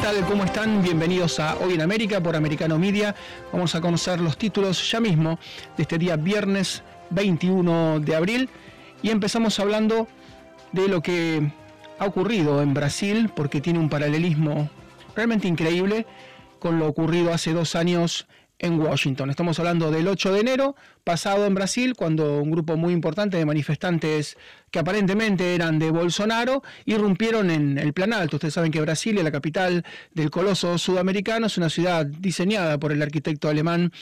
tal? ¿Cómo están? Bienvenidos a Hoy en América por Americano Media. Vamos a conocer los títulos ya mismo de este día viernes 21 de abril y empezamos hablando de lo que ha ocurrido en Brasil porque tiene un paralelismo realmente increíble con lo ocurrido hace dos años en Washington. Estamos hablando del 8 de enero pasado en Brasil, cuando un grupo muy importante de manifestantes que aparentemente eran de Bolsonaro irrumpieron en el Planalto. Ustedes saben que Brasil es la capital del coloso sudamericano, es una ciudad diseñada por el arquitecto alemán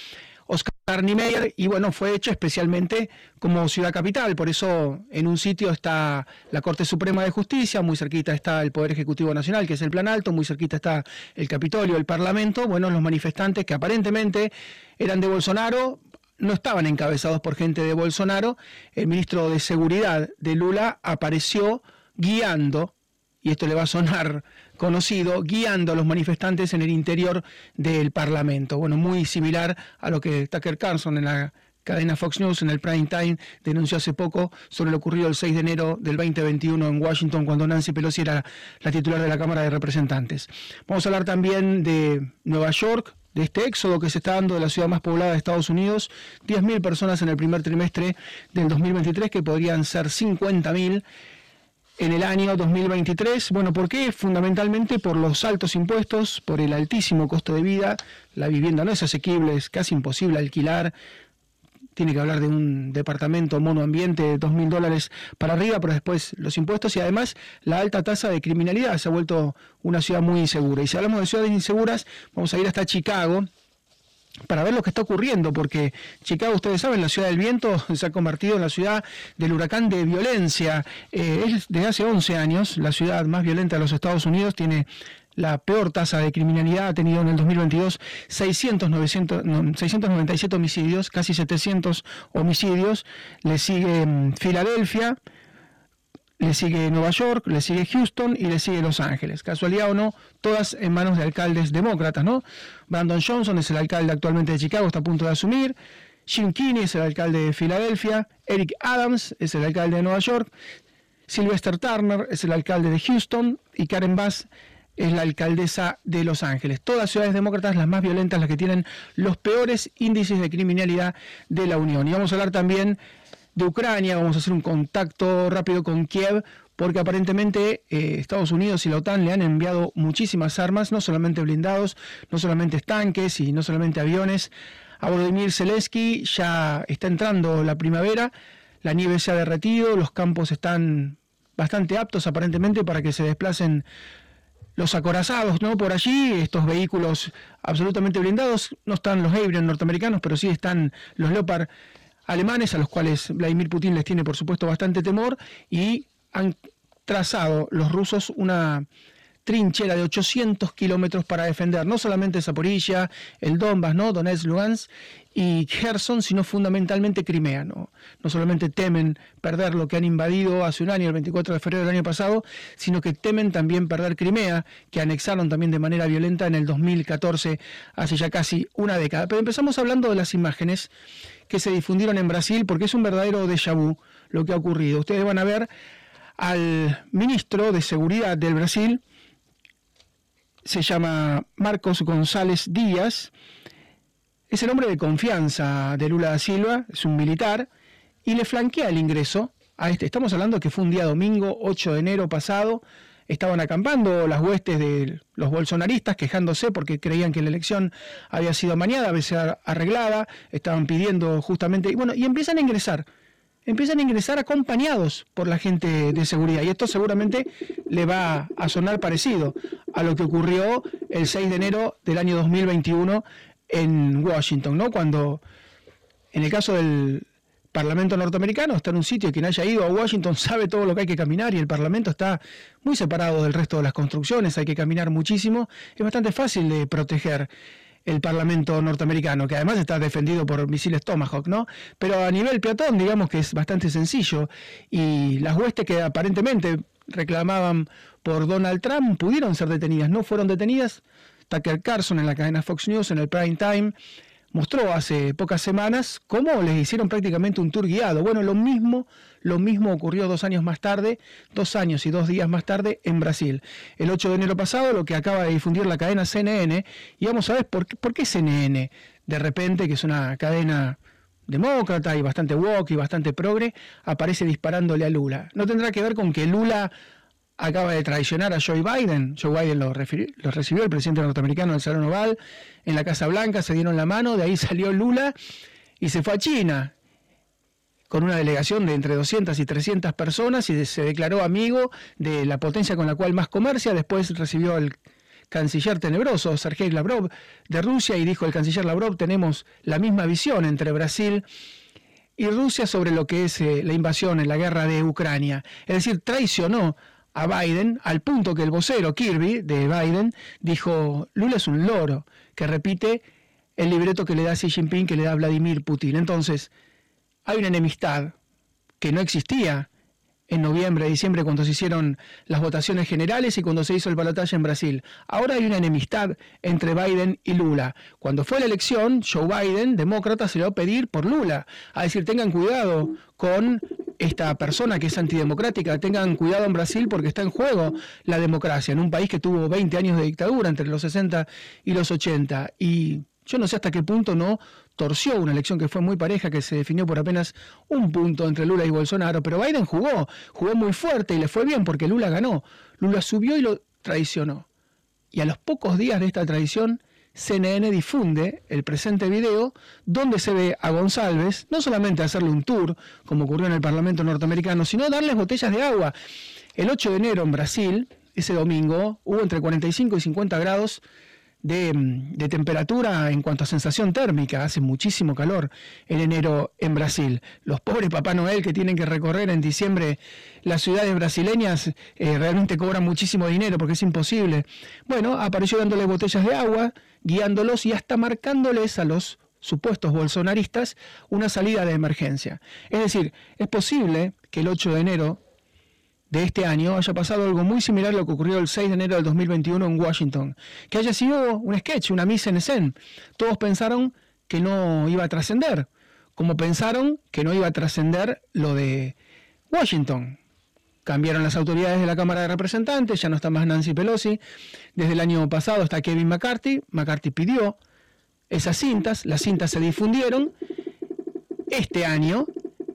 Oscar Niemeyer, y bueno, fue hecho especialmente como ciudad capital, por eso en un sitio está la Corte Suprema de Justicia, muy cerquita está el Poder Ejecutivo Nacional, que es el Plan Alto, muy cerquita está el Capitolio, el Parlamento, bueno, los manifestantes que aparentemente eran de Bolsonaro, no estaban encabezados por gente de Bolsonaro, el ministro de Seguridad de Lula apareció guiando, y esto le va a sonar conocido guiando a los manifestantes en el interior del Parlamento. Bueno, muy similar a lo que Tucker Carlson en la cadena Fox News en el prime time denunció hace poco sobre lo ocurrido el 6 de enero del 2021 en Washington cuando Nancy Pelosi era la titular de la Cámara de Representantes. Vamos a hablar también de Nueva York, de este éxodo que se está dando de la ciudad más poblada de Estados Unidos, 10.000 personas en el primer trimestre del 2023 que podrían ser 50.000 en el año 2023. Bueno, ¿por qué? Fundamentalmente por los altos impuestos, por el altísimo costo de vida. La vivienda no es asequible, es casi imposible alquilar. Tiene que hablar de un departamento monoambiente de 2.000 dólares para arriba, pero después los impuestos y además la alta tasa de criminalidad se ha vuelto una ciudad muy insegura. Y si hablamos de ciudades inseguras, vamos a ir hasta Chicago, para ver lo que está ocurriendo, porque Chicago, ustedes saben, la ciudad del viento se ha convertido en la ciudad del huracán de violencia. Eh, es desde hace 11 años la ciudad más violenta de los Estados Unidos, tiene la peor tasa de criminalidad, ha tenido en el 2022 600, 697 homicidios, casi 700 homicidios, le sigue mm, Filadelfia, le sigue Nueva York, le sigue Houston y le sigue Los Ángeles. Casualidad o no, todas en manos de alcaldes demócratas, ¿no? Brandon Johnson es el alcalde actualmente de Chicago, está a punto de asumir. Jim Keeney es el alcalde de Filadelfia. Eric Adams es el alcalde de Nueva York. Sylvester Turner es el alcalde de Houston. Y Karen Bass es la alcaldesa de Los Ángeles. Todas ciudades demócratas, las más violentas, las que tienen los peores índices de criminalidad de la Unión. Y vamos a hablar también de Ucrania, vamos a hacer un contacto rápido con Kiev, porque aparentemente eh, Estados Unidos y la OTAN le han enviado muchísimas armas, no solamente blindados, no solamente tanques y no solamente aviones. A Volodymyr Zelensky ya está entrando la primavera, la nieve se ha derretido, los campos están bastante aptos aparentemente para que se desplacen los acorazados, ¿no? Por allí, estos vehículos absolutamente blindados, no están los Abrams norteamericanos, pero sí están los Leopard alemanes, a los cuales Vladimir Putin les tiene por supuesto bastante temor, y han trazado los rusos una trinchera de 800 kilómetros para defender no solamente Zaporilla, el Donbass, ¿no? Donetsk, Lugansk y Kherson, sino fundamentalmente Crimea. ¿no? no solamente temen perder lo que han invadido hace un año, el 24 de febrero del año pasado, sino que temen también perder Crimea, que anexaron también de manera violenta en el 2014, hace ya casi una década. Pero empezamos hablando de las imágenes que se difundieron en Brasil, porque es un verdadero déjà vu lo que ha ocurrido. Ustedes van a ver al ministro de Seguridad del Brasil, se llama Marcos González Díaz, es el hombre de confianza de Lula da Silva, es un militar, y le flanquea el ingreso a este. Estamos hablando que fue un día domingo, 8 de enero pasado, estaban acampando las huestes de los bolsonaristas quejándose porque creían que la elección había sido mañana, a veces arreglada, estaban pidiendo justamente, y bueno, y empiezan a ingresar empiezan a ingresar acompañados por la gente de seguridad. Y esto seguramente le va a sonar parecido a lo que ocurrió el 6 de enero del año 2021 en Washington, ¿no? Cuando, en el caso del Parlamento norteamericano, está en un sitio, quien haya ido a Washington sabe todo lo que hay que caminar y el Parlamento está muy separado del resto de las construcciones, hay que caminar muchísimo, es bastante fácil de proteger el Parlamento norteamericano, que además está defendido por misiles Tomahawk, ¿no? Pero a nivel peatón, digamos que es bastante sencillo. Y las huestes que aparentemente reclamaban por Donald Trump pudieron ser detenidas, no fueron detenidas. Tucker Carlson en la cadena Fox News, en el prime time, mostró hace pocas semanas cómo les hicieron prácticamente un tour guiado. Bueno, lo mismo, lo mismo ocurrió dos años más tarde, dos años y dos días más tarde en Brasil. El 8 de enero pasado, lo que acaba de difundir la cadena CNN, y vamos a ver por qué, por qué CNN, de repente, que es una cadena demócrata y bastante woke y bastante progre, aparece disparándole a Lula. No tendrá que ver con que Lula acaba de traicionar a Joe Biden. Joe Biden lo, recibió, el presidente norteamericano en el Salón Oval, en la Casa Blanca, se dieron la mano, de ahí salió Lula y se fue a China con una delegación de entre 200 y 300 personas y se declaró amigo de la potencia con la cual más comercia. Después recibió al canciller tenebroso, Sergei Lavrov, de Rusia y dijo el canciller Lavrov, tenemos la misma visión entre Brasil y Rusia sobre lo que es eh, la invasión en la guerra de Ucrania. Es decir, traicionó a Biden, al punto que el vocero Kirby de Biden dijo, Lula es un loro que repite el libreto que le da Xi Jinping, que le da Vladimir Putin. Entonces, hay una enemistad que no existía en noviembre, diciembre, cuando se hicieron las votaciones generales y cuando se hizo el balotaje en Brasil. Ahora hay una enemistad entre Biden y Lula. Cuando fue la elección, Joe Biden, demócrata, se le va a pedir por Lula, a decir, tengan cuidado con esta persona que es antidemocrática, tengan cuidado en Brasil porque está en juego la democracia, en un país que tuvo 20 años de dictadura entre los 60 y los 80. Y yo no sé hasta qué punto no torció una elección que fue muy pareja, que se definió por apenas un punto entre Lula y Bolsonaro, pero Biden jugó, jugó muy fuerte y le fue bien porque Lula ganó. Lula subió y lo traicionó. Y a los pocos días de esta traición, CNN difunde el presente video donde se ve a González no solamente hacerle un tour, como ocurrió en el Parlamento norteamericano, sino darles botellas de agua. El 8 de enero en Brasil, ese domingo, hubo entre 45 y 50 grados de, temperatura en cuanto a sensación térmica. Hace muchísimo calor en enero en Brasil. Los pobres Papá Noel que tienen que recorrer en diciembre las ciudades brasileñas eh, realmente cobran muchísimo dinero porque es imposible. Bueno, apareció dándole botellas de agua, guiándolos y hasta marcándoles a los supuestos bolsonaristas una salida de emergencia. Es decir, es posible que el 8 de enero de este año haya pasado algo muy similar a lo que ocurrió el 6 de enero del 2021 en Washington, que haya sido un sketch, una mise en escena. Todos pensaron que no iba a trascender, como pensaron que no iba a trascender lo de Washington. Cambiaron las autoridades de la Cámara de Representantes, ya no está más Nancy Pelosi. Desde el año pasado está Kevin McCarthy. McCarthy pidió esas cintas, las cintas se difundieron. Este año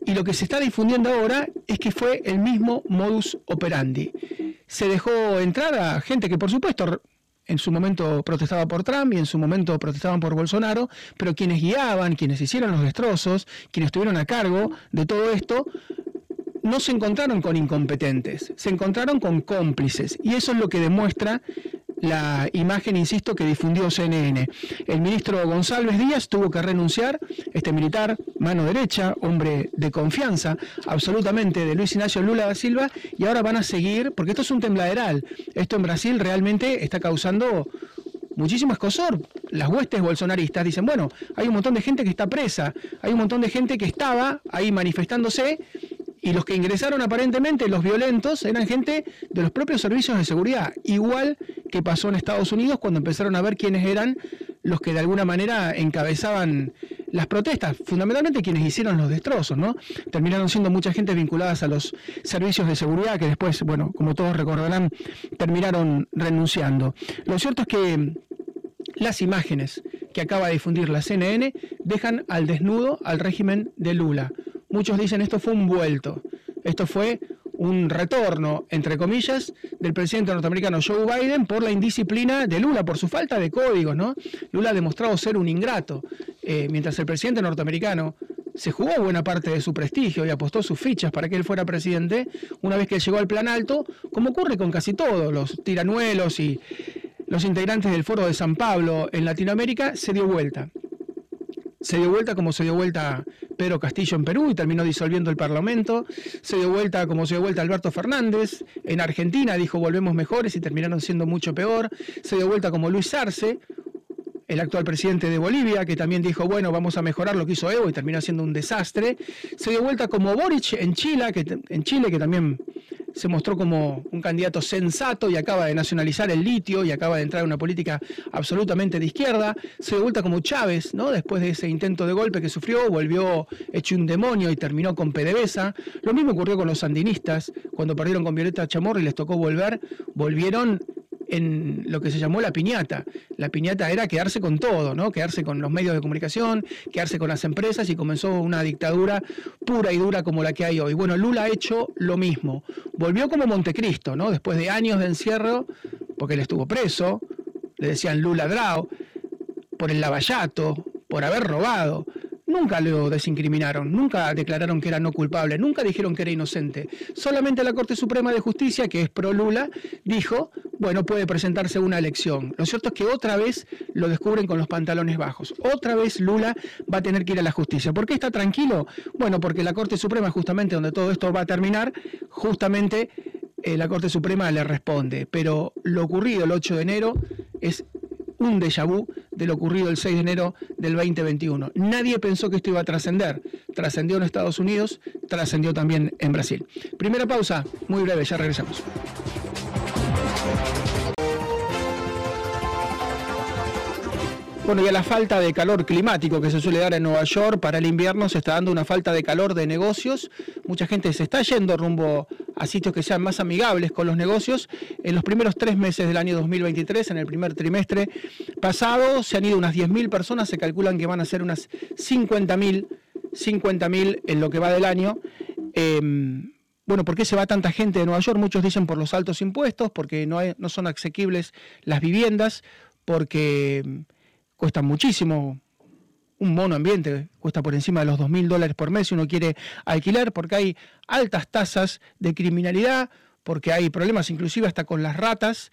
y lo que se está difundiendo ahora es que fue el mismo modus operandi. Se dejó entrar a gente que por supuesto en su momento protestaba por Trump y en su momento protestaban por Bolsonaro, pero quienes guiaban, quienes hicieron los destrozos, quienes estuvieron a cargo de todo esto, no se encontraron con incompetentes, se encontraron con cómplices. Y eso es lo que demuestra la imagen, insisto, que difundió CNN. El ministro González Díaz tuvo que renunciar, este militar, mano derecha, hombre de confianza, absolutamente de Luis Ignacio Lula da Silva, y ahora van a seguir, porque esto es un tembladeral. Esto en Brasil realmente está causando muchísimas cosas. Las huestes bolsonaristas dicen, bueno, hay un montón de gente que está presa, hay un montón de gente que estaba ahí manifestándose y los que ingresaron aparentemente, los violentos, eran gente de los propios servicios de seguridad, igual que pasó en Estados Unidos cuando empezaron a ver quiénes eran los que de alguna manera encabezaban las protestas, fundamentalmente quienes hicieron los destrozos, ¿no? Terminaron siendo mucha gente vinculadas a los servicios de seguridad que después, bueno, como todos recordarán, terminaron renunciando. Lo cierto es que las imágenes que acaba de difundir la CNN dejan al desnudo al régimen de Lula Muchos dicen esto fue un vuelto, esto fue un retorno, entre comillas, del presidente norteamericano Joe Biden por la indisciplina de Lula, por su falta de códigos, ¿no? Lula ha demostrado ser un ingrato, eh, mientras el presidente norteamericano se jugó buena parte de su prestigio y apostó sus fichas para que él fuera presidente, una vez que llegó al plan alto, como ocurre con casi todos, los tiranuelos y los integrantes del Foro de San Pablo en Latinoamérica, se dio vuelta se dio vuelta como se dio vuelta Pedro Castillo en Perú y terminó disolviendo el Parlamento, se dio vuelta como se dio vuelta Alberto Fernández, en Argentina dijo volvemos mejores y terminaron siendo mucho peor, se dio vuelta como Luis Arce, el actual presidente de Bolivia, que también dijo, bueno, vamos a mejorar lo que hizo Evo y terminó siendo un desastre, se dio vuelta como Boric en Chile, que, en Chile, que también se mostró como un candidato sensato y acaba de nacionalizar el litio y acaba de entrar en una política absolutamente de izquierda. Se vuelta como Chávez, ¿no? Después de ese intento de golpe que sufrió, volvió hecho un demonio y terminó con PDVSA. Lo mismo ocurrió con los sandinistas, cuando perdieron con Violeta Chamorro y les tocó volver, volvieron en lo que se llamó la piñata. La piñata era quedarse con todo, ¿no? Quedarse con los medios de comunicación, quedarse con las empresas y comenzó una dictadura pura y dura como la que hay hoy. Bueno, Lula ha hecho lo mismo. Volvió como Montecristo, ¿no? Después de años de encierro, porque él estuvo preso, le decían Lula Drao, por el lavallato, por haber robado. Nunca lo desincriminaron, nunca declararon que era no culpable, nunca dijeron que era inocente. Solamente la Corte Suprema de Justicia, que es pro Lula, dijo, bueno, puede presentarse una elección. Lo cierto es que otra vez lo descubren con los pantalones bajos. Otra vez Lula va a tener que ir a la justicia. ¿Por qué está tranquilo? Bueno, porque la Corte Suprema, justamente donde todo esto va a terminar, justamente eh, la Corte Suprema le responde. Pero lo ocurrido el 8 de enero es un déjà vu de lo ocurrido el 6 de enero del 2021. Nadie pensó que esto iba a trascender. Trascendió en Estados Unidos, trascendió también en Brasil. Primera pausa, muy breve, ya regresamos. Bueno, y a la falta de calor climático que se suele dar en Nueva York para el invierno se está dando una falta de calor de negocios. Mucha gente se está yendo rumbo a sitios que sean más amigables con los negocios. En los primeros tres meses del año 2023, en el primer trimestre pasado, se han ido unas 10.000 personas, se calculan que van a ser unas 50.000 50.000 en lo que va del año. Em, bueno, ¿por qué se va tanta gente de Nueva York? Muchos dicen por los altos impuestos, porque no, no son asequibles las viviendas, porque cuesta muchísimo. Un mono ambiente cuesta por encima de los 2.000 dólares por mes si uno quiere alquilar, porque hay altas tasas de criminalidad, porque hay problemas inclusive hasta con las ratas.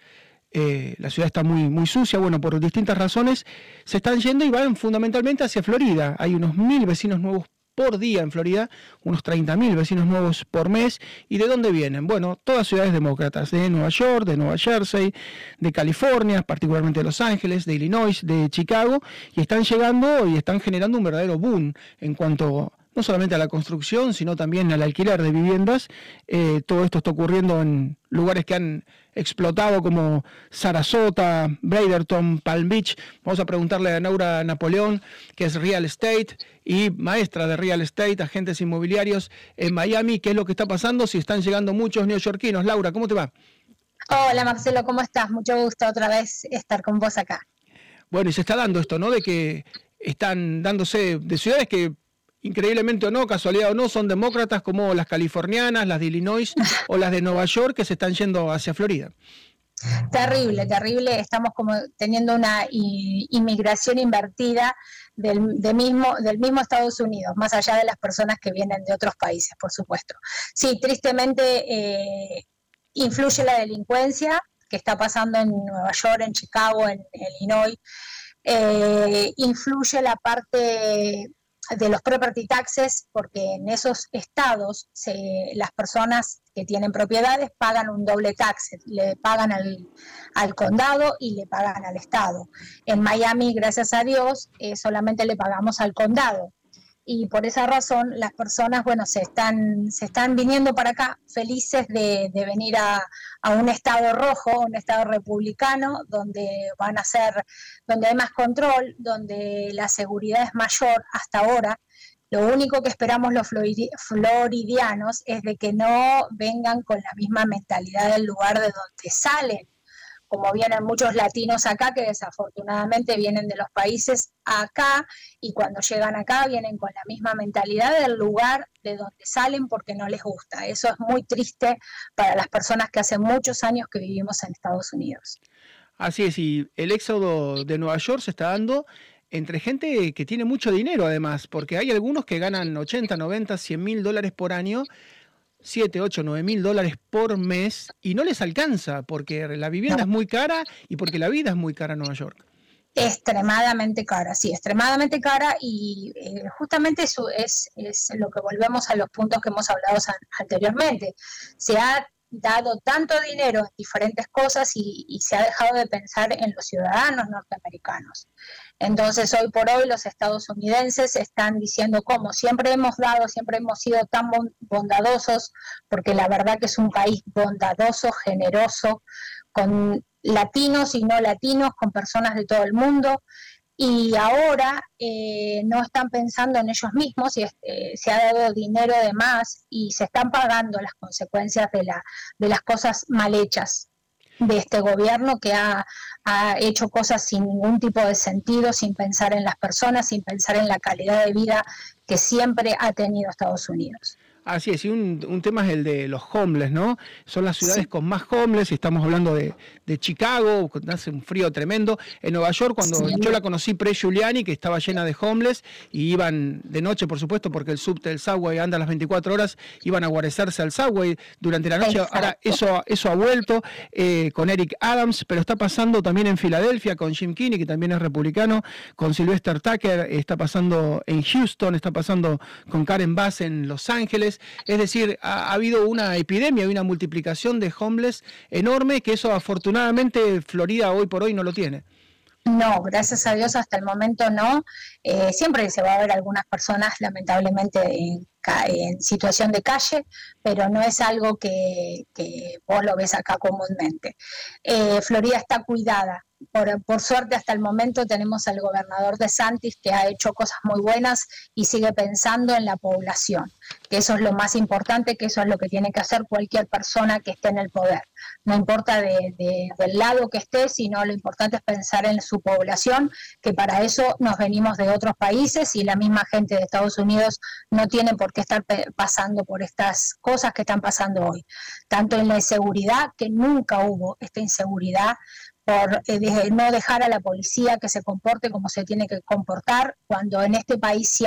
Eh, la ciudad está muy, muy sucia, bueno, por distintas razones, se están yendo y van fundamentalmente hacia Florida. Hay unos mil vecinos nuevos por día en Florida, unos 30.000 vecinos nuevos por mes. ¿Y de dónde vienen? Bueno, todas ciudades demócratas, de Nueva York, de Nueva Jersey, de California, particularmente de Los Ángeles, de Illinois, de Chicago, y están llegando y están generando un verdadero boom en cuanto no solamente a la construcción, sino también al alquiler de viviendas. Eh, todo esto está ocurriendo en lugares que han explotado como Sarasota, Braderton, Palm Beach. Vamos a preguntarle a Naura Napoleón, que es Real Estate y maestra de Real Estate, agentes inmobiliarios en Miami, qué es lo que está pasando, si están llegando muchos neoyorquinos. Laura, ¿cómo te va? Hola Marcelo, ¿cómo estás? Mucho gusto otra vez estar con vos acá. Bueno, y se está dando esto, ¿no? De que están dándose de ciudades que increíblemente o no, casualidad o no, son demócratas como las californianas, las de Illinois o las de Nueva York que se están yendo hacia Florida. Terrible, terrible. Estamos como teniendo una inmigración invertida del, mismo, del mismo Estados Unidos, más allá de las personas que vienen de otros países, por supuesto. Sí, tristemente eh, influye la delincuencia que está pasando en Nueva York, en Chicago, en, Illinois. Eh, influye la parte de los property taxes, porque en esos estados las personas que tienen propiedades pagan un doble tax, le pagan al, al condado y le pagan al estado. En Miami, gracias a Dios, eh, solamente le pagamos al condado y por esa razón las personas, bueno, se están, se están viniendo para acá felices de, venir a, un estado rojo, un estado republicano, donde van a ser, donde hay más control, donde la seguridad es mayor hasta ahora. Lo único que esperamos los floridianos es de que no vengan con la misma mentalidad del lugar de donde salen como vienen muchos latinos acá, que desafortunadamente vienen de los países acá y cuando llegan acá vienen con la misma mentalidad del lugar de donde salen porque no les gusta. Eso es muy triste para las personas que hace muchos años que vivimos en Estados Unidos. Así es, y el éxodo de Nueva York se está dando entre gente que tiene mucho dinero además, porque hay algunos que ganan 80, 90, 100 mil dólares por año 7, 8, 9 mil dólares por mes y no les alcanza porque la vivienda es muy cara y porque la vida es muy cara en Nueva York. Extremadamente cara, sí, extremadamente cara y eh, justamente eso es, es, lo que volvemos a los puntos que hemos hablado anteriormente. Se ha dado tanto dinero en diferentes cosas y, se ha dejado de pensar en los ciudadanos norteamericanos. Entonces, hoy por hoy los estadounidenses están diciendo cómo siempre hemos dado, siempre hemos sido tan bondadosos, porque la verdad que es un país bondadoso, generoso, con latinos y no latinos, con personas de todo el mundo y ahora eh, no están pensando en ellos mismos y eh, se ha dado dinero de más y se están pagando las consecuencias de, la, de las cosas mal hechas de este gobierno que ha, ha, hecho cosas sin ningún tipo de sentido, sin pensar en las personas, sin pensar en la calidad de vida que siempre ha tenido Estados Unidos. Así es, y un, tema es el de los homeless, ¿no? Son las ciudades con más homeless, y estamos hablando de, Chicago, donde hace un frío tremendo. En Nueva York, cuando yo la conocí pre-Giuliani, que estaba llena de homeless, y iban de noche, por supuesto, porque el subte del subway anda a las 24 horas, iban a guarecerse al subway durante la noche. Ahora eso, eso ha vuelto eh, con Eric Adams, pero está pasando también en Filadelfia con Jim Kinney, que también es republicano, con Sylvester Tucker, está pasando en Houston, está pasando con Karen Bass en Los Ángeles. Es decir, ha, habido una epidemia una multiplicación de homeless enorme que eso afortunadamente Florida hoy por hoy no lo tiene. No, gracias a Dios hasta el momento no. Eh, siempre se va a ver algunas personas lamentablemente en, situación de calle, pero no es algo que, vos lo ves acá comúnmente. Eh, Florida está cuidada, por, suerte hasta el momento tenemos al gobernador de Santis que ha hecho cosas muy buenas y sigue pensando en la población, que eso es lo más importante, que eso es lo que tiene que hacer cualquier persona que esté en el poder. No importa del lado que esté, sino lo importante es pensar en su población, que para eso nos venimos de otros países y la misma gente de Estados Unidos no tiene por qué estar pasando por estas cosas que están pasando hoy. Tanto en la inseguridad, que nunca hubo esta inseguridad, por eh, no dejar a la policía que se comporte como se tiene que comportar, cuando en este país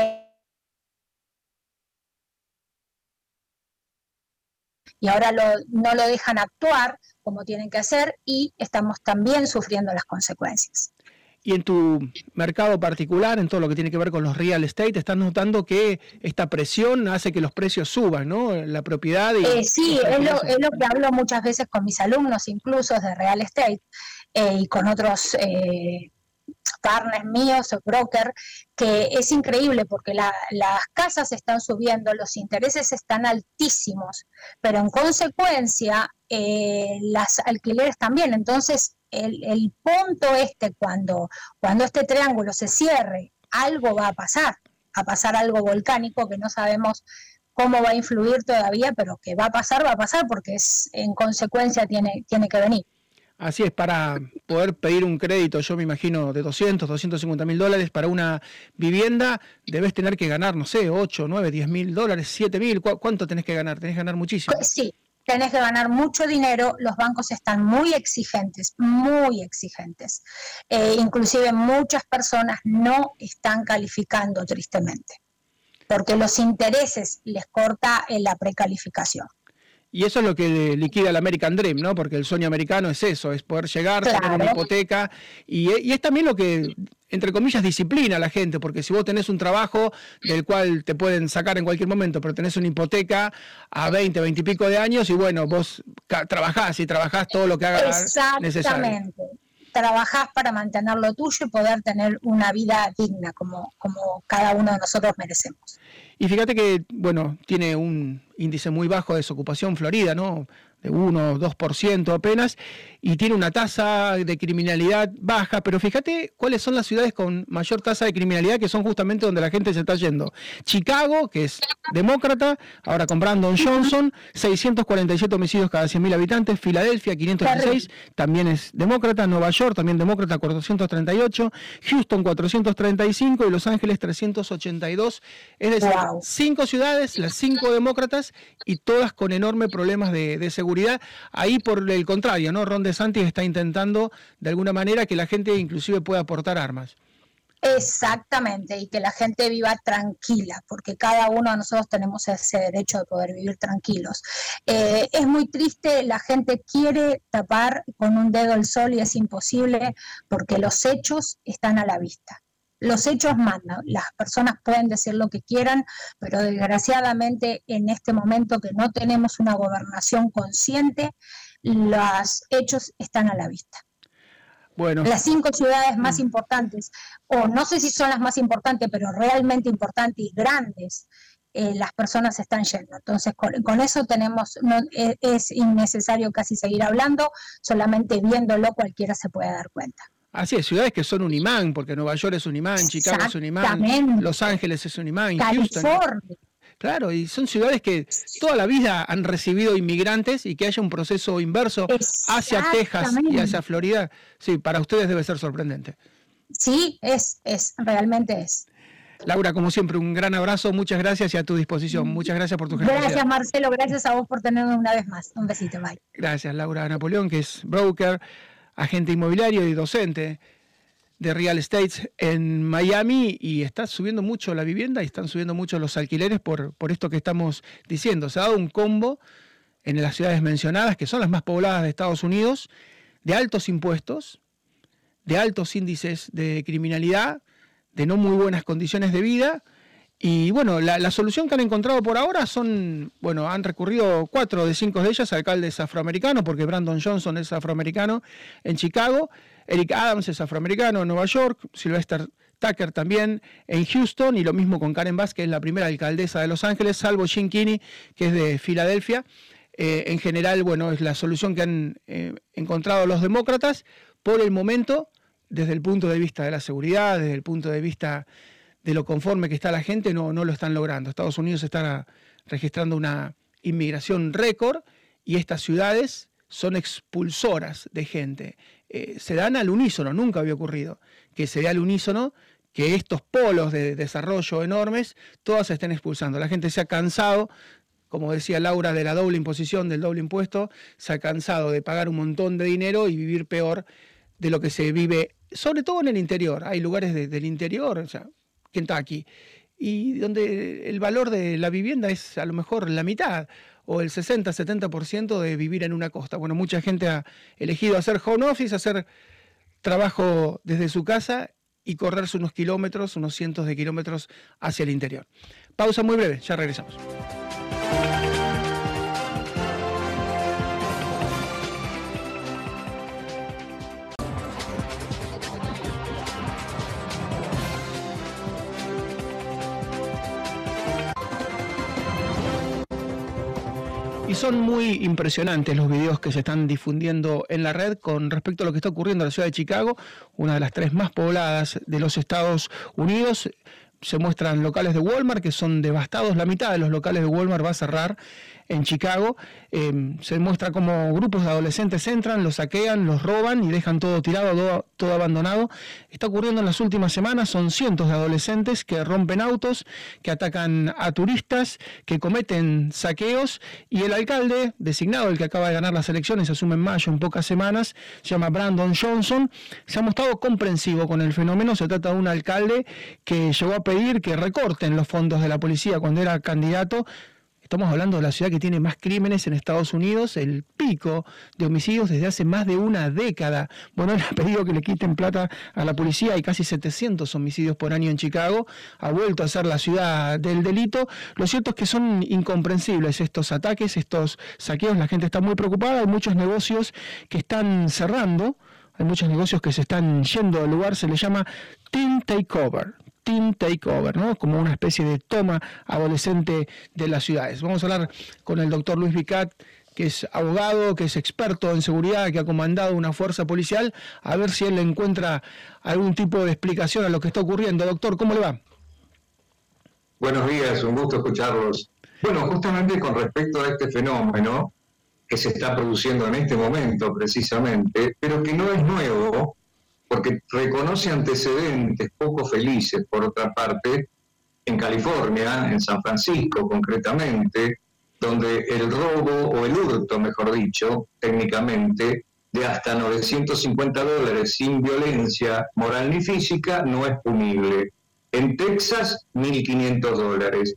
y ahora no lo dejan actuar como tienen que hacer y estamos también sufriendo las consecuencias. Y en tu mercado particular, en todo lo que tiene que ver con los real estate, estás notando que esta presión hace que los precios suban, ¿no? La propiedad. Y eh, sí, es lo, es lo, que hablo muchas veces con mis alumnos, incluso de real estate, eh, y con otros eh, partners míos o broker, que es increíble porque las casas están subiendo, los intereses están altísimos, pero en consecuencia eh, las alquileres también. Entonces, el, punto este, cuando, cuando este triángulo se cierre, algo va a pasar, a pasar algo volcánico que no sabemos cómo va a influir todavía, pero que va a pasar, va a pasar porque es en consecuencia tiene, tiene que venir. Así es, para poder pedir un crédito, yo me imagino, de 200, 250 mil dólares para una vivienda, debes tener que ganar, no sé, 8, 9, 10 mil dólares, 7 mil. ¿Cuánto tenés que ganar? Tenés que ganar muchísimo. Sí, tenés que ganar mucho dinero. Los bancos están muy exigentes, muy exigentes. Eh, inclusive muchas personas no están calificando tristemente, porque los intereses les corta en la precalificación. Y eso es lo que liquida el American Dream, ¿no? Porque el sueño americano es eso, es poder llegar, tener una hipoteca. Y, es también lo que, entre comillas, disciplina a la gente, porque si vos tenés un trabajo del cual te pueden sacar en cualquier momento, pero tenés una hipoteca a 20, 20 y pico de años, y bueno, vos trabajás y trabajás todo lo que hagas necesario. Exactamente. Trabajás para mantener lo tuyo y poder tener una vida digna, como, como cada uno de nosotros merecemos. Y fíjate que, bueno, tiene un índice muy bajo de desocupación Florida, ¿no? De 1 o 2% apenas, y tiene una tasa de criminalidad baja, pero fíjate cuáles son las ciudades con mayor tasa de criminalidad, que son justamente donde la gente se está yendo. Chicago, que es demócrata, ahora con Brandon Johnson, 647 homicidios cada 100.000 habitantes, Filadelfia, 516, también es demócrata, Nueva York, también demócrata, 438, Houston, 435 y Los Ángeles, 382. Es decir, cinco ciudades, las cinco demócratas, y todas con enormes problemas de, de seguridad Ahí por el contrario, ¿no? Ron DeSantis está intentando de alguna manera que la gente inclusive pueda aportar armas. Exactamente, y que la gente viva tranquila, porque cada uno de nosotros tenemos ese derecho de poder vivir tranquilos. Eh, es muy triste, la gente quiere tapar con un dedo el sol y es imposible porque los hechos están a la vista los hechos mandan, las personas pueden decir lo que quieran, pero desgraciadamente en este momento que no tenemos una gobernación consciente, los hechos están a la vista. Bueno. Las cinco ciudades más importantes, o no sé si son las más importantes, pero realmente importantes y grandes, eh, las personas están yendo. Entonces, con, eso tenemos, no, es, es, innecesario casi seguir hablando, solamente viéndolo cualquiera se puede dar cuenta. Así es, ciudades que son un imán, porque Nueva York es un imán, Chicago es un imán, Los Ángeles es un imán, California. Claro, y son ciudades que toda la vida han recibido inmigrantes y que haya un proceso inverso hacia Texas y hacia Florida, sí, para ustedes debe ser sorprendente. Sí, es, es, realmente es. Laura, como siempre, un gran abrazo, muchas gracias y a tu disposición. Muchas gracias por tu generosidad. Gracias, Marcelo, gracias a vos por tenerme una vez más. Un besito, bye. Gracias, Laura Napoleón, que es broker, agente inmobiliario y docente de real estate en Miami y está subiendo mucho la vivienda y están subiendo mucho los alquileres por, por esto que estamos diciendo. Se ha dado un combo en las ciudades mencionadas, que son las más pobladas de Estados Unidos, de altos impuestos, de altos índices de criminalidad, de no muy buenas condiciones de vida. Y bueno, la, solución que han encontrado por ahora son, bueno, han recurrido cuatro de cinco de ellas alcaldes afroamericanos, porque Brandon Johnson es afroamericano en Chicago, Eric Adams es afroamericano en Nueva York, Sylvester Tucker también en Houston, y lo mismo con Karen Bass, que es la primera alcaldesa de Los Ángeles, salvo Jim Kinney, que es de Filadelfia. Eh, en general, bueno, es la solución que han eh, encontrado los demócratas por el momento, desde el punto de vista de la seguridad, desde el punto de vista de lo conforme que está la gente, no, no lo están logrando. Estados Unidos está registrando una inmigración récord y estas ciudades son expulsoras de gente. Eh, se dan al unísono, nunca había ocurrido que se dé al unísono que estos polos de desarrollo enormes todas se estén expulsando. La gente se ha cansado, como decía Laura, de la doble imposición, del doble impuesto, se ha cansado de pagar un montón de dinero y vivir peor de lo que se vive, sobre todo en el interior. Hay lugares del interior, o sea, Kentucky, y donde el valor de la vivienda es a lo mejor la mitad o el 60-70% de vivir en una costa. Bueno, mucha gente ha elegido hacer home office, hacer trabajo desde su casa y correrse unos kilómetros, unos cientos de kilómetros hacia el interior. Pausa muy breve, ya regresamos. Son muy impresionantes los videos que se están difundiendo en la red con respecto a lo que está ocurriendo en la ciudad de Chicago, una de las tres más pobladas de los Estados Unidos. Se muestran locales de Walmart que son devastados, la mitad de los locales de Walmart va a cerrar en Chicago. Em, se muestra como grupos de adolescentes entran, los saquean, los roban y dejan todo tirado, todo, abandonado. Está ocurriendo en las últimas semanas, son cientos de adolescentes que rompen autos, que atacan a turistas, que cometen saqueos y el alcalde designado, el que acaba de ganar las elecciones, se asume en mayo, en pocas semanas, se llama Brandon Johnson, se ha mostrado comprensivo con el fenómeno. Se trata de un alcalde que llegó a pedir que recorten los fondos de la policía cuando era candidato Estamos hablando de la ciudad que tiene más crímenes en Estados Unidos, el pico de homicidios desde hace más de una década. Bueno, él ha pedido que le quiten plata a la policía, hay casi 700 homicidios por año en Chicago, ha vuelto a ser la ciudad del delito. Lo cierto es que son incomprensibles estos ataques, estos saqueos, la gente está muy preocupada, hay muchos negocios que están cerrando, hay muchos negocios que se están yendo del lugar, se le llama Teen Takeover teen takeover, ¿no? como una especie de toma adolescente de las ciudades. Vamos a hablar con el doctor Luis Vicat, que es abogado, que es experto en seguridad, que ha comandado una fuerza policial, a ver si él encuentra algún tipo de explicación a lo que está ocurriendo. Doctor, ¿cómo le va? Buenos días, un gusto escucharlos. Bueno, justamente con respecto a este fenómeno que se está produciendo en este momento precisamente, pero que no es nuevo, porque reconoce antecedentes poco felices, por otra parte, en California, en San Francisco concretamente, donde el robo o el hurto, mejor dicho, técnicamente, de hasta 950 dólares sin violencia moral ni física no es punible. En Texas, 1.500 dólares.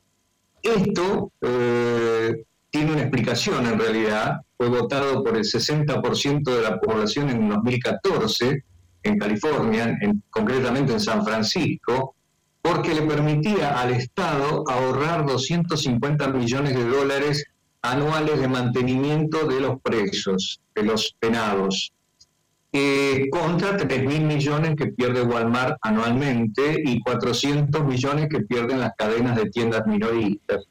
Esto eh, tiene una explicación en realidad, fue votado por el 60% de la población en 2014 en California, concretamente en San Francisco, porque le permitía al Estado ahorrar 250 millones de dólares anuales de mantenimiento de los presos, de los penados, eh, contra 3 mil millones que pierde Walmart anualmente y 400 millones que pierden las cadenas de tiendas minoristas.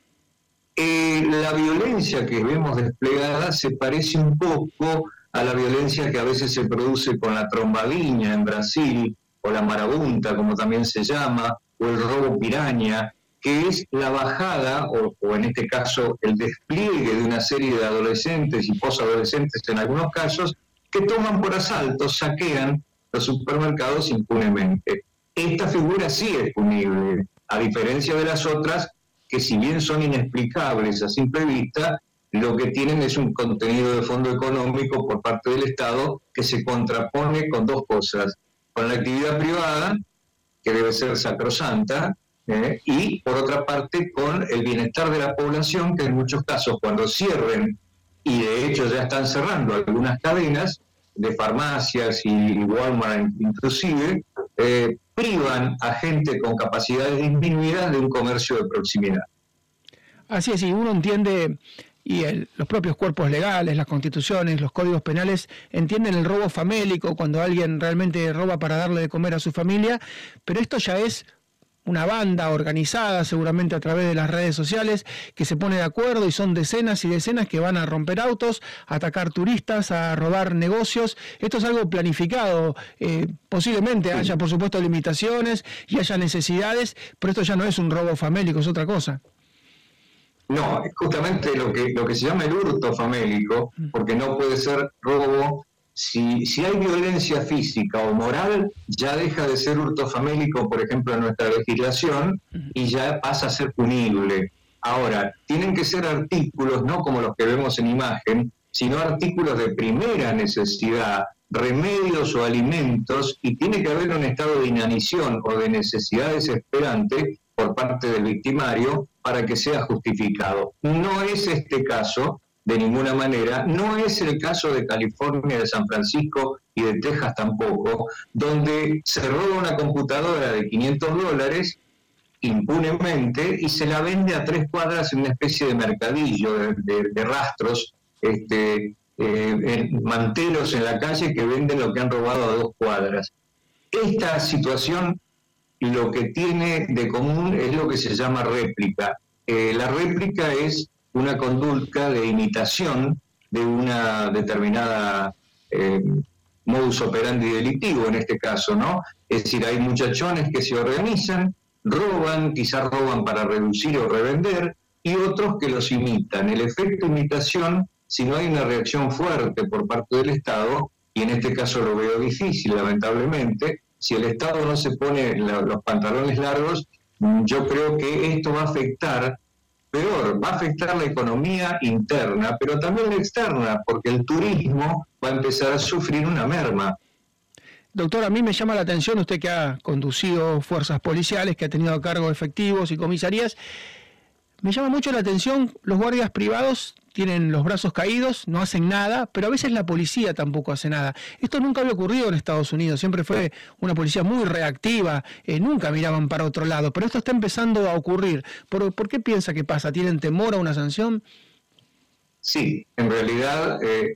Eh, la violencia que vemos desplegada se parece un poco a la violencia que a veces se produce con la trombadiña en Brasil, o la marabunta, como también se llama, o el robo piraña, que es la bajada, o, en este caso el despliegue de una serie de adolescentes y posadolescentes en algunos casos, que toman por asalto, saquean los supermercados impunemente. Esta figura sí es punible, a diferencia de las otras, que si bien son inexplicables a simple vista, lo que tienen es un contenido de fondo económico por parte del Estado que se contrapone con dos cosas, con la actividad privada, que debe ser sacrosanta, ¿eh? y por otra parte con el bienestar de la población, que en muchos casos cuando cierren, y de hecho ya están cerrando algunas cadenas de farmacias y Walmart inclusive, eh, privan a gente con capacidades disminuidas de un comercio de proximidad. Así es, y uno entiende y los propios cuerpos legales, las constituciones, los códigos penales entienden el robo famélico cuando alguien realmente roba para darle de comer a su familia, pero esto ya es una banda organizada seguramente a través de las redes sociales que se pone de acuerdo y son decenas y decenas que van a romper autos, a atacar turistas, a robar negocios. Esto es algo planificado. Eh, posiblemente haya, por supuesto, limitaciones y haya necesidades, pero esto ya no es un robo famélico, es otra cosa. No, justamente lo que, lo que se llama el hurto famélico, mm. porque no puede ser robo. Si, si hay violencia física o moral, ya deja de ser hurto famélico, por ejemplo, en nuestra legislación, y ya pasa a ser punible. Ahora, tienen que ser artículos, no como los que vemos en imagen, sino artículos de primera necesidad, remedios o alimentos, y tiene que haber un estado de inanición o de necesidad desesperante por parte del victimario para que sea justificado. No es este caso, de ninguna manera, no es el caso de California, de San Francisco y de Texas tampoco, donde se roba una computadora de 500 dólares impunemente y se la vende a tres cuadras en una especie de mercadillo de, rastros, este, eh, manteros en la calle que venden lo que han robado a dos cuadras. Esta situación lo que tiene de común es lo que se llama réplica. Eh, la réplica es una conducta de imitación de una determinada eh, modus operandi delictivo en este caso, ¿no? Es decir, hay muchachones que se organizan, roban, quizás roban para reducir o revender, y otros que los imitan. El efecto imitación, si no hay una reacción fuerte por parte del Estado, y en este caso lo veo difícil, lamentablemente, si el Estado no se pone los pantalones largos, yo creo que esto va a afectar, peor, va a afectar la economía interna, pero también la externa, porque el turismo va a empezar a sufrir una merma. Doctor, a mí me llama la atención, usted que ha conducido fuerzas policiales, que ha tenido a cargo efectivos y comisarías, me llama mucho la atención los guardias privados tienen los brazos caídos, no hacen nada, pero a veces la policía tampoco hace nada. Esto nunca había ocurrido en Estados Unidos, siempre fue una policía muy reactiva, eh, nunca miraban para otro lado, pero esto está empezando a ocurrir. ¿Por, qué piensa que pasa? ¿Tienen temor a una sanción? Sí, en realidad, eh,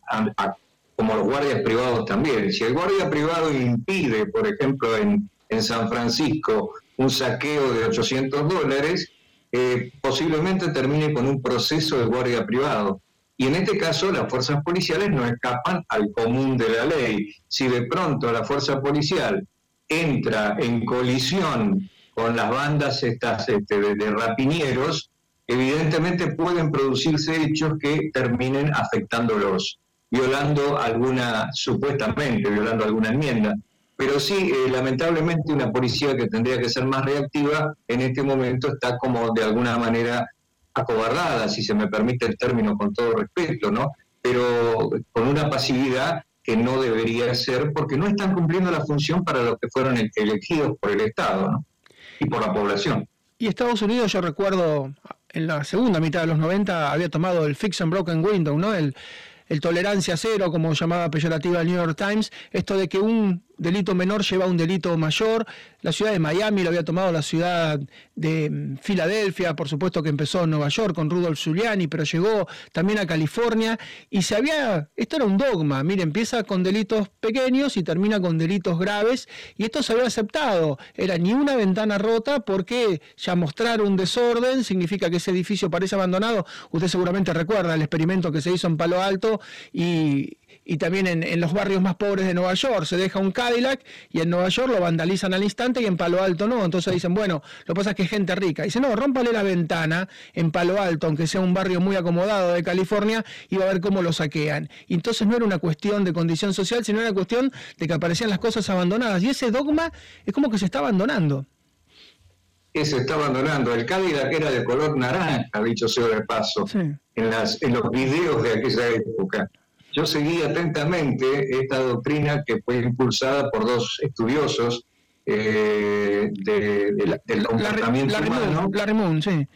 como los guardias privados también, si el guardia privado impide, por ejemplo, en, en San Francisco, un saqueo de 800 dólares, eh, posiblemente termine con un proceso de guardia privado. Y en este caso las fuerzas policiales no escapan al común de la ley. Si de pronto la fuerza policial entra en colisión con las bandas estas este, de, rapiñeros, evidentemente pueden producirse hechos que terminen afectándolos, violando alguna, supuestamente violando alguna enmienda. Pero sí, eh, lamentablemente una policía que tendría que ser más reactiva en este momento está como de alguna manera acobardada, si se me permite el término con todo respeto, ¿no? Pero con una pasividad que no debería ser porque no están cumpliendo la función para lo que fueron elegidos por el Estado ¿no? y por la población. Y Estados Unidos, yo recuerdo, en la segunda mitad de los 90 había tomado el Fix and Broken Window, ¿no? El, el tolerancia cero, como llamaba peyorativa el New York Times, esto de que un delito menor lleva a un delito mayor. La ciudad de Miami lo había tomado la ciudad de mm, Filadelfia, por supuesto que empezó en Nueva York con Rudolf Giuliani, pero llegó también a California y se había, esto era un dogma, mire, empieza con delitos pequeños y termina con delitos graves y esto se había aceptado, era ni una ventana rota porque ya mostrar un desorden significa que ese edificio parece abandonado. Usted seguramente recuerda el experimento que se hizo en Palo Alto y y también en, los barrios más pobres de Nueva York. Se deja un Cadillac y en Nueva York lo vandalizan al instante y en Palo Alto no. Entonces dicen, bueno, lo que pasa es que es gente rica. Dice, no, rómpale la ventana en Palo Alto, aunque sea un barrio muy acomodado de California, y va a ver cómo lo saquean. Y entonces no era una cuestión de condición social, sino era una cuestión de que aparecían las cosas abandonadas. Y ese dogma es como que se está abandonando. se está abandonando. El Cadillac era de color naranja, dicho sea de paso, en, las, en los videos de aquella época yo seguí atentamente esta doctrina que fue impulsada por dos estudiosos eh, del comportamiento humano. sí.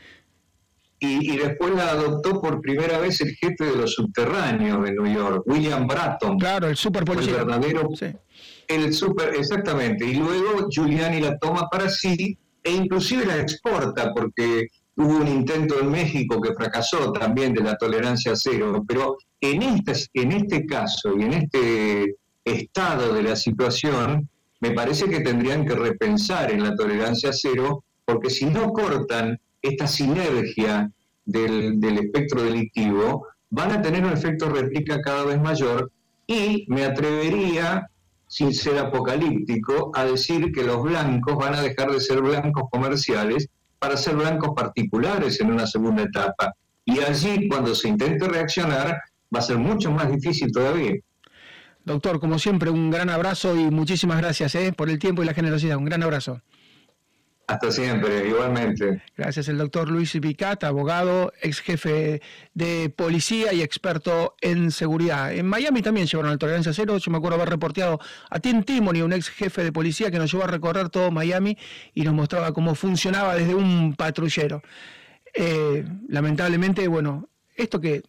Y, después la adoptó por primera vez el jefe de los subterráneos de New York, William Bratton. Claro, el super policía. El verdadero. El super, exactamente. Y luego Giuliani la toma para sí e inclusive la exporta porque hubo un intento en México que fracasó también de la tolerancia cero, pero en este, en este caso y en este estado de la situación, me parece que tendrían que repensar en la tolerancia cero, porque si no cortan esta sinergia del, del espectro delictivo, van a tener un efecto réplica cada vez mayor y me atrevería, sin ser apocalíptico, a decir que los blancos van a dejar de ser blancos comerciales para ser blancos particulares en una segunda etapa. Y allí, cuando se intente reaccionar, va a ser mucho más difícil todavía. Doctor, como siempre, un gran abrazo y muchísimas gracias ¿eh? por el tiempo y la generosidad. Un gran abrazo. Hasta siempre, igualmente. Gracias, el doctor Luis Vicat, abogado, ex jefe de policía y experto en seguridad. En Miami también llevaron la tolerancia cero. Yo me acuerdo haber reporteado a Tim Timony, un ex jefe de policía que nos llevó a recorrer todo Miami y nos mostraba cómo funcionaba desde un patrullero. Eh, lamentablemente, bueno, esto que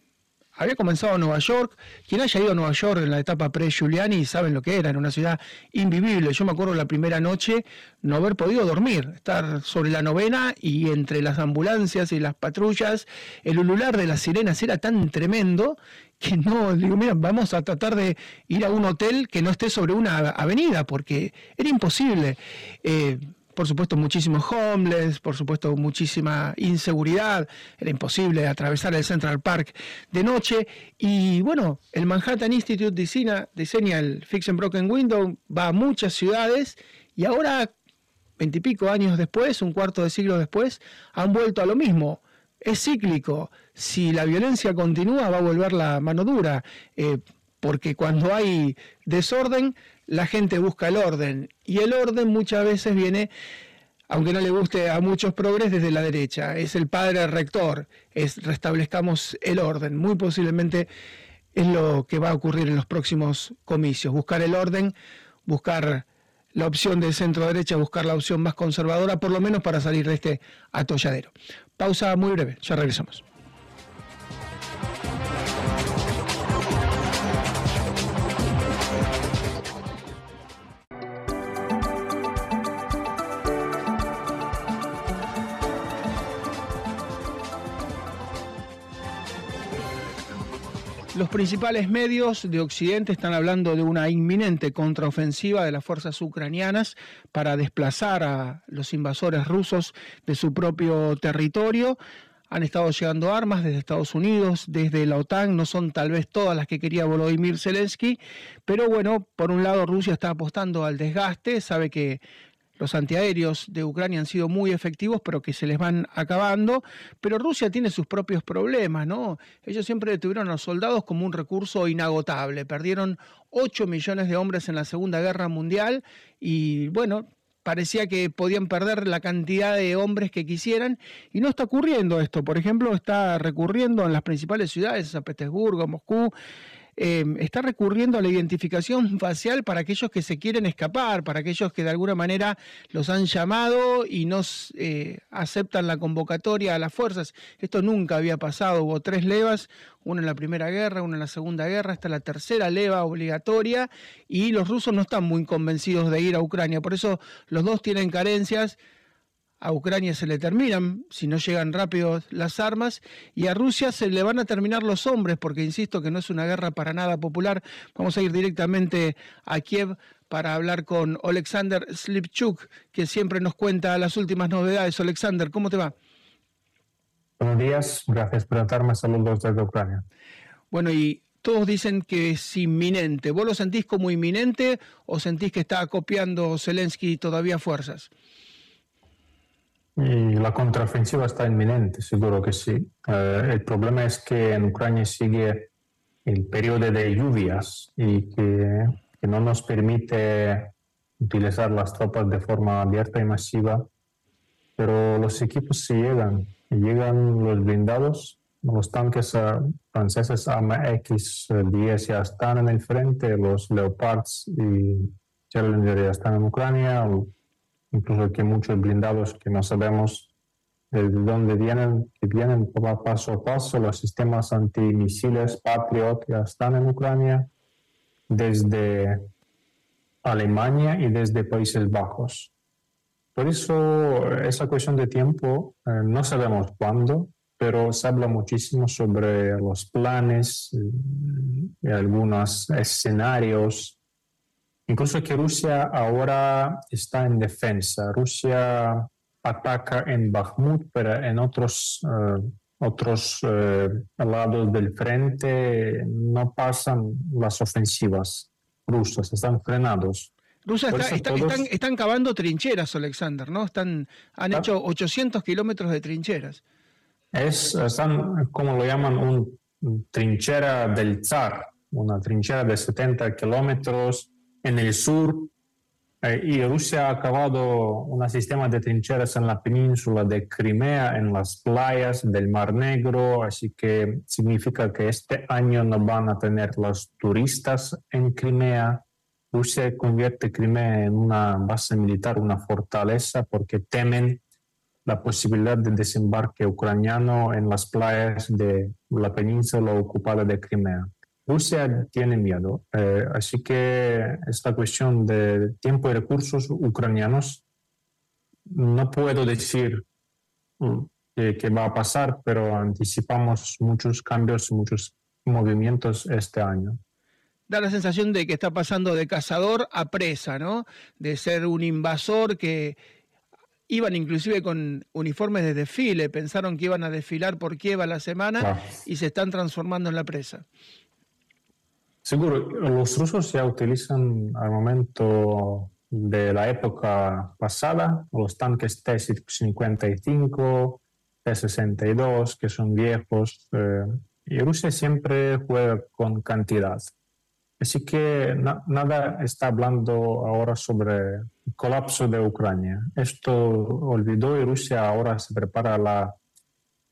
había comenzado en Nueva York. Quien haya ido a Nueva York en la etapa pre-Giuliani saben lo que era, en una ciudad invivible. Yo me acuerdo la primera noche no haber podido dormir, estar sobre la novena y entre las ambulancias y las patrullas, el ulular de las sirenas era tan tremendo que no, digo, mira, vamos a tratar de ir a un hotel que no esté sobre una avenida, porque era imposible. Eh, por supuesto muchísimos homeless, por supuesto muchísima inseguridad, era imposible atravesar el Central Park de noche y bueno, el Manhattan Institute diseña, diseña el Fix and Broken Window, va a muchas ciudades y ahora, veintipico años después, un cuarto de siglo después, han vuelto a lo mismo. Es cíclico. Si la violencia continúa, va a volver la mano dura. Eh, porque cuando hay desorden, la gente busca el orden y el orden muchas veces viene, aunque no le guste a muchos progres, desde la derecha. Es el padre rector, es restablezcamos el orden. Muy posiblemente es lo que va a ocurrir en los próximos comicios. Buscar el orden, buscar la opción de centro derecha, buscar la opción más conservadora, por lo menos para salir de este atolladero. Pausa muy breve, ya regresamos. Los principales medios de Occidente están hablando de una inminente contraofensiva de las fuerzas ucranianas para desplazar a los invasores rusos de su propio territorio. Han estado llegando armas desde Estados Unidos, desde la OTAN, no son tal vez todas las que quería Volodymyr Zelensky, pero bueno, por un lado Rusia está apostando al desgaste, sabe que los antiaéreos de Ucrania han sido muy efectivos, pero que se les van acabando. Pero Rusia tiene sus propios problemas, ¿no? Ellos siempre tuvieron a los soldados como un recurso inagotable. Perdieron 8 millones de hombres en la Segunda Guerra Mundial y, bueno, parecía que podían perder la cantidad de hombres que quisieran y no está ocurriendo esto. Por ejemplo, está recurriendo en las principales ciudades, San Petersburgo, Moscú, em, está recurriendo a la identificación facial para aquellos que se quieren escapar, para aquellos que de alguna manera los han llamado y no eh, aceptan la convocatoria a las fuerzas. Esto nunca había pasado, hubo tres levas, una en la Primera Guerra, una en la Segunda Guerra, esta la tercera leva obligatoria y los rusos no están muy convencidos de ir a Ucrania, por eso los dos tienen carencias a Ucrania se le terminan, si no llegan rápido las armas, y a Rusia se le van a terminar los hombres, porque insisto que no es una guerra para nada popular. Vamos a ir directamente a Kiev para hablar con Alexander Slipchuk, que siempre nos cuenta las últimas novedades. Alexander, ¿cómo te va? Buenos días, gracias por tratarme. Saludos desde Ucrania. Bueno, y todos dicen que es inminente. ¿Vos lo sentís como inminente o sentís que está copiando Zelensky todavía fuerzas? Y la contraofensiva está inminente, seguro que sí. Eh, el problema es que en Ucrania sigue el periodo de lluvias y que, que, no nos permite utilizar las tropas de forma abierta y masiva. Pero los equipos sí llegan, llegan los blindados, los tanques uh, franceses AMX-10 ya están en el frente, los Leopards y Challenger ya están en Ucrania, incluso que muchos blindados que no sabemos de dónde vienen, que vienen paso a paso, los sistemas antimisiles Patriot ya están en Ucrania, desde Alemania y desde Países Bajos. Por eso esa cuestión de tiempo, eh, no sabemos cuándo, pero se habla muchísimo sobre los planes y algunos escenarios Incluso que Rusia ahora está en defensa. Rusia ataca en Bakhmut, pero en otros, eh, otros eh, lados del frente no pasan las ofensivas rusas, están frenados. Rusia están, están, cavando trincheras, Alexander, ¿no? Están, han hecho 800 kilómetros de trincheras. Es, están, como lo llaman, un trinchera del zar, una trinchera de 70 kilómetros en el sur eh, y Rusia ha acabado un sistema de trincheras en la península de Crimea, en las playas del Mar Negro, así que significa que este año no van a tener los turistas en Crimea. Rusia convierte Crimea en una base militar, una fortaleza, porque temen la posibilidad de desembarque ucraniano en las playas de la península ocupada de Crimea. Rusia tiene miedo, eh, así que esta cuestión de tiempo y recursos ucranianos no puedo decir mm, qué va a pasar, pero anticipamos muchos cambios, muchos movimientos este año. Da la sensación de que está pasando de cazador a presa, ¿no? De ser un invasor que iban inclusive con uniformes de desfile, pensaron que iban a desfilar por Kiev a la semana y se están transformando en la presa. Seguro, los rusos ya utilizan al momento de la época pasada los tanques T-55, T-62, que son viejos, eh, y Rusia siempre juega con cantidad. Así que nada está hablando ahora sobre el colapso de Ucrania. Esto olvidó y Rusia ahora se prepara la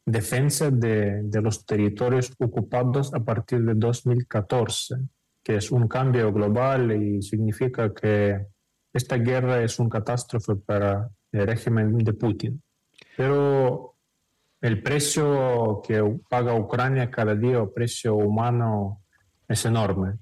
defensa de, los territorios ocupados a partir de 2014, que es un cambio global y significa que esta guerra es una catástrofe para el régimen de Putin. Pero el precio que paga Ucrania cada día, el precio humano, es enorme.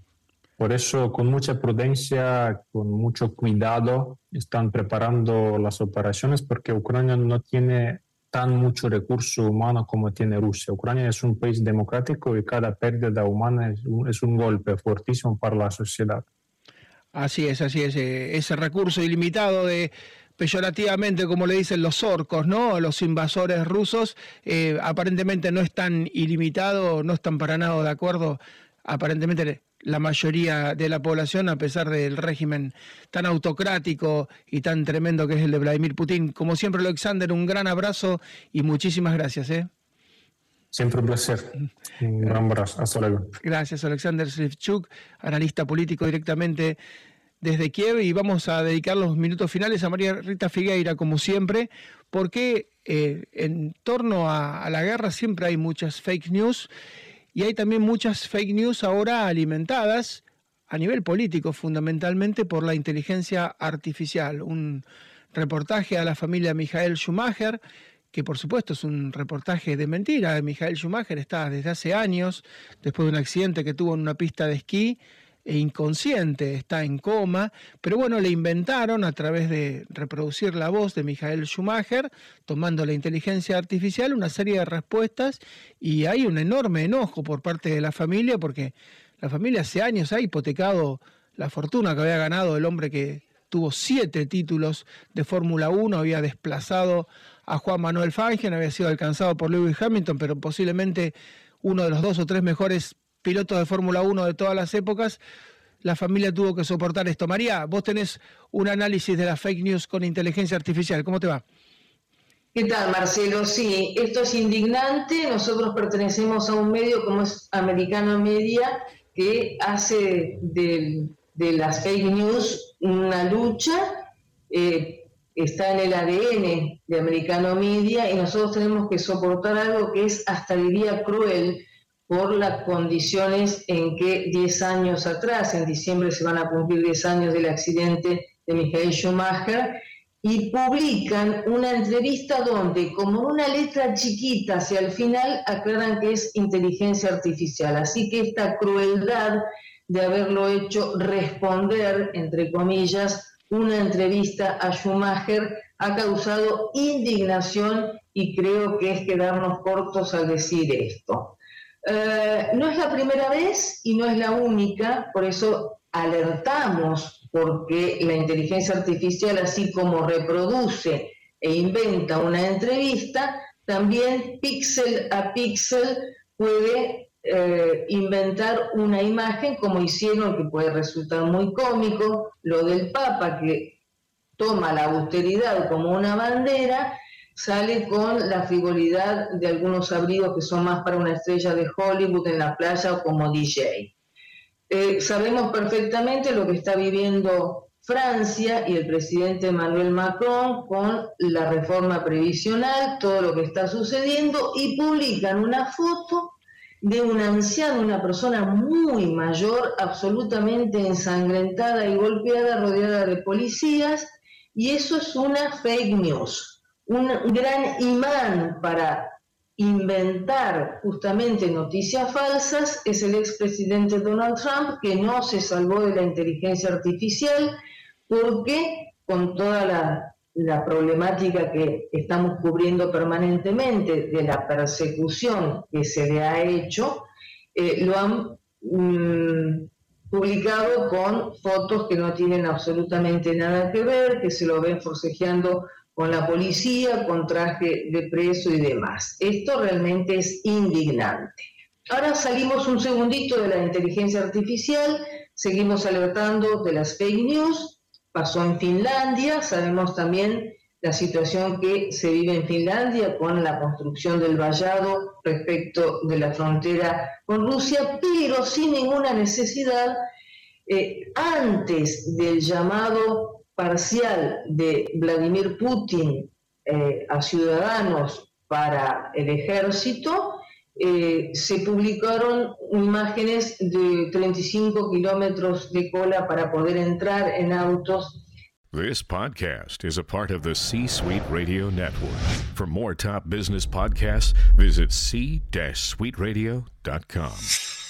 Por eso, con mucha prudencia, con mucho cuidado, están preparando las operaciones porque Ucrania no tiene tan mucho recurso humano como tiene Rusia. Ucrania es un país democrático y cada pérdida humana es un, golpe fuertísimo para la sociedad. Así es, así es. Eh, ese recurso ilimitado de peyorativamente, como le dicen los orcos, ¿no? Los invasores rusos, eh, aparentemente no es tan ilimitado, no están para nada de acuerdo. Aparentemente la mayoría de la población, a pesar del régimen tan autocrático y tan tremendo que es el de Vladimir Putin. Como siempre, Alexander, un gran abrazo y muchísimas gracias. ¿eh? Siempre un placer. Un gran abrazo. Hasta luego. Gracias, Alexander Slivchuk, analista político directamente desde Kiev. Y vamos a dedicar los minutos finales a María Rita Figueira, como siempre, porque eh, en torno a la guerra siempre hay muchas fake news Y hay también muchas fake news ahora alimentadas a nivel político, fundamentalmente por la inteligencia artificial. Un reportaje a la familia Michael Schumacher, que por supuesto es un reportaje de mentira. Michael Schumacher está desde hace años, después de un accidente que tuvo en una pista de esquí, e inconsciente, está en coma, pero bueno, le inventaron a través de reproducir la voz de Michael Schumacher, tomando la inteligencia artificial, una serie de respuestas y hay un enorme enojo por parte de la familia porque la familia hace años ha hipotecado la fortuna que había ganado el hombre que tuvo siete títulos de Fórmula 1, había desplazado a Juan Manuel Fangio, había sido alcanzado por Lewis Hamilton, pero posiblemente uno de los dos o tres mejores pilotos de Fórmula 1 de todas las épocas. La familia tuvo que soportar esto. María, vos tenés un análisis de las fake news con inteligencia artificial. ¿Cómo te va? ¿Qué tal, Marcelo? Sí, esto es indignante. Nosotros pertenecemos a un medio como es Americano Media, que hace de, de las fake news una lucha, eh, está en el ADN de Americano Media y nosotros tenemos que soportar algo que es hasta diría cruel por las condiciones en que 10 años atrás, en diciembre se van a cumplir 10 años del accidente de Michael Schumacher, y publican una entrevista donde, como una letra chiquita hacia el final, aclaran que es inteligencia artificial. Así que esta crueldad de haberlo hecho responder, entre comillas, una entrevista a Schumacher ha causado indignación y creo que es quedarnos cortos al decir esto. Eh, no es la primera vez y no es la única, por eso alertamos porque la inteligencia artificial, así como reproduce e inventa una entrevista, también píxel a píxel puede eh, inventar una imagen como hicieron, que puede resultar muy cómico, lo del Papa que toma la austeridad como una bandera, sale con la frivolidad de algunos abrigos que son más para una estrella de Hollywood en la playa o como DJ. Eh, sabemos perfectamente lo que está viviendo Francia y el presidente Emmanuel Macron con la reforma previsional, todo lo que está sucediendo, y publican una foto de un anciano, una persona muy mayor, absolutamente ensangrentada y golpeada, rodeada de policías, y eso es una fake news, un gran imán para inventar justamente noticias falsas es el expresidente Donald Trump, que no se salvó de la inteligencia artificial porque con toda la problemática que estamos cubriendo permanentemente de la persecución que se le ha hecho, eh, lo han mm, publicado con fotos que no tienen absolutamente nada que ver, que se lo ven forcejeando con la policía, con traje de preso y demás. Esto realmente es indignante. Ahora salimos un segundito de la inteligencia artificial, seguimos alertando de las fake news, pasó en Finlandia, sabemos también la situación que se vive en Finlandia con la construcción del vallado respecto de la frontera con Rusia, pero sin ninguna necesidad, eh, antes del llamado parcial de Vladimir Putin eh, a ciudadanos para el ejército, eh, se publicaron imágenes de 35 kilómetros de cola para poder entrar en autos. This podcast is a part of the C Suite Radio Network. For more top business podcasts, visit c-suiteradio.com.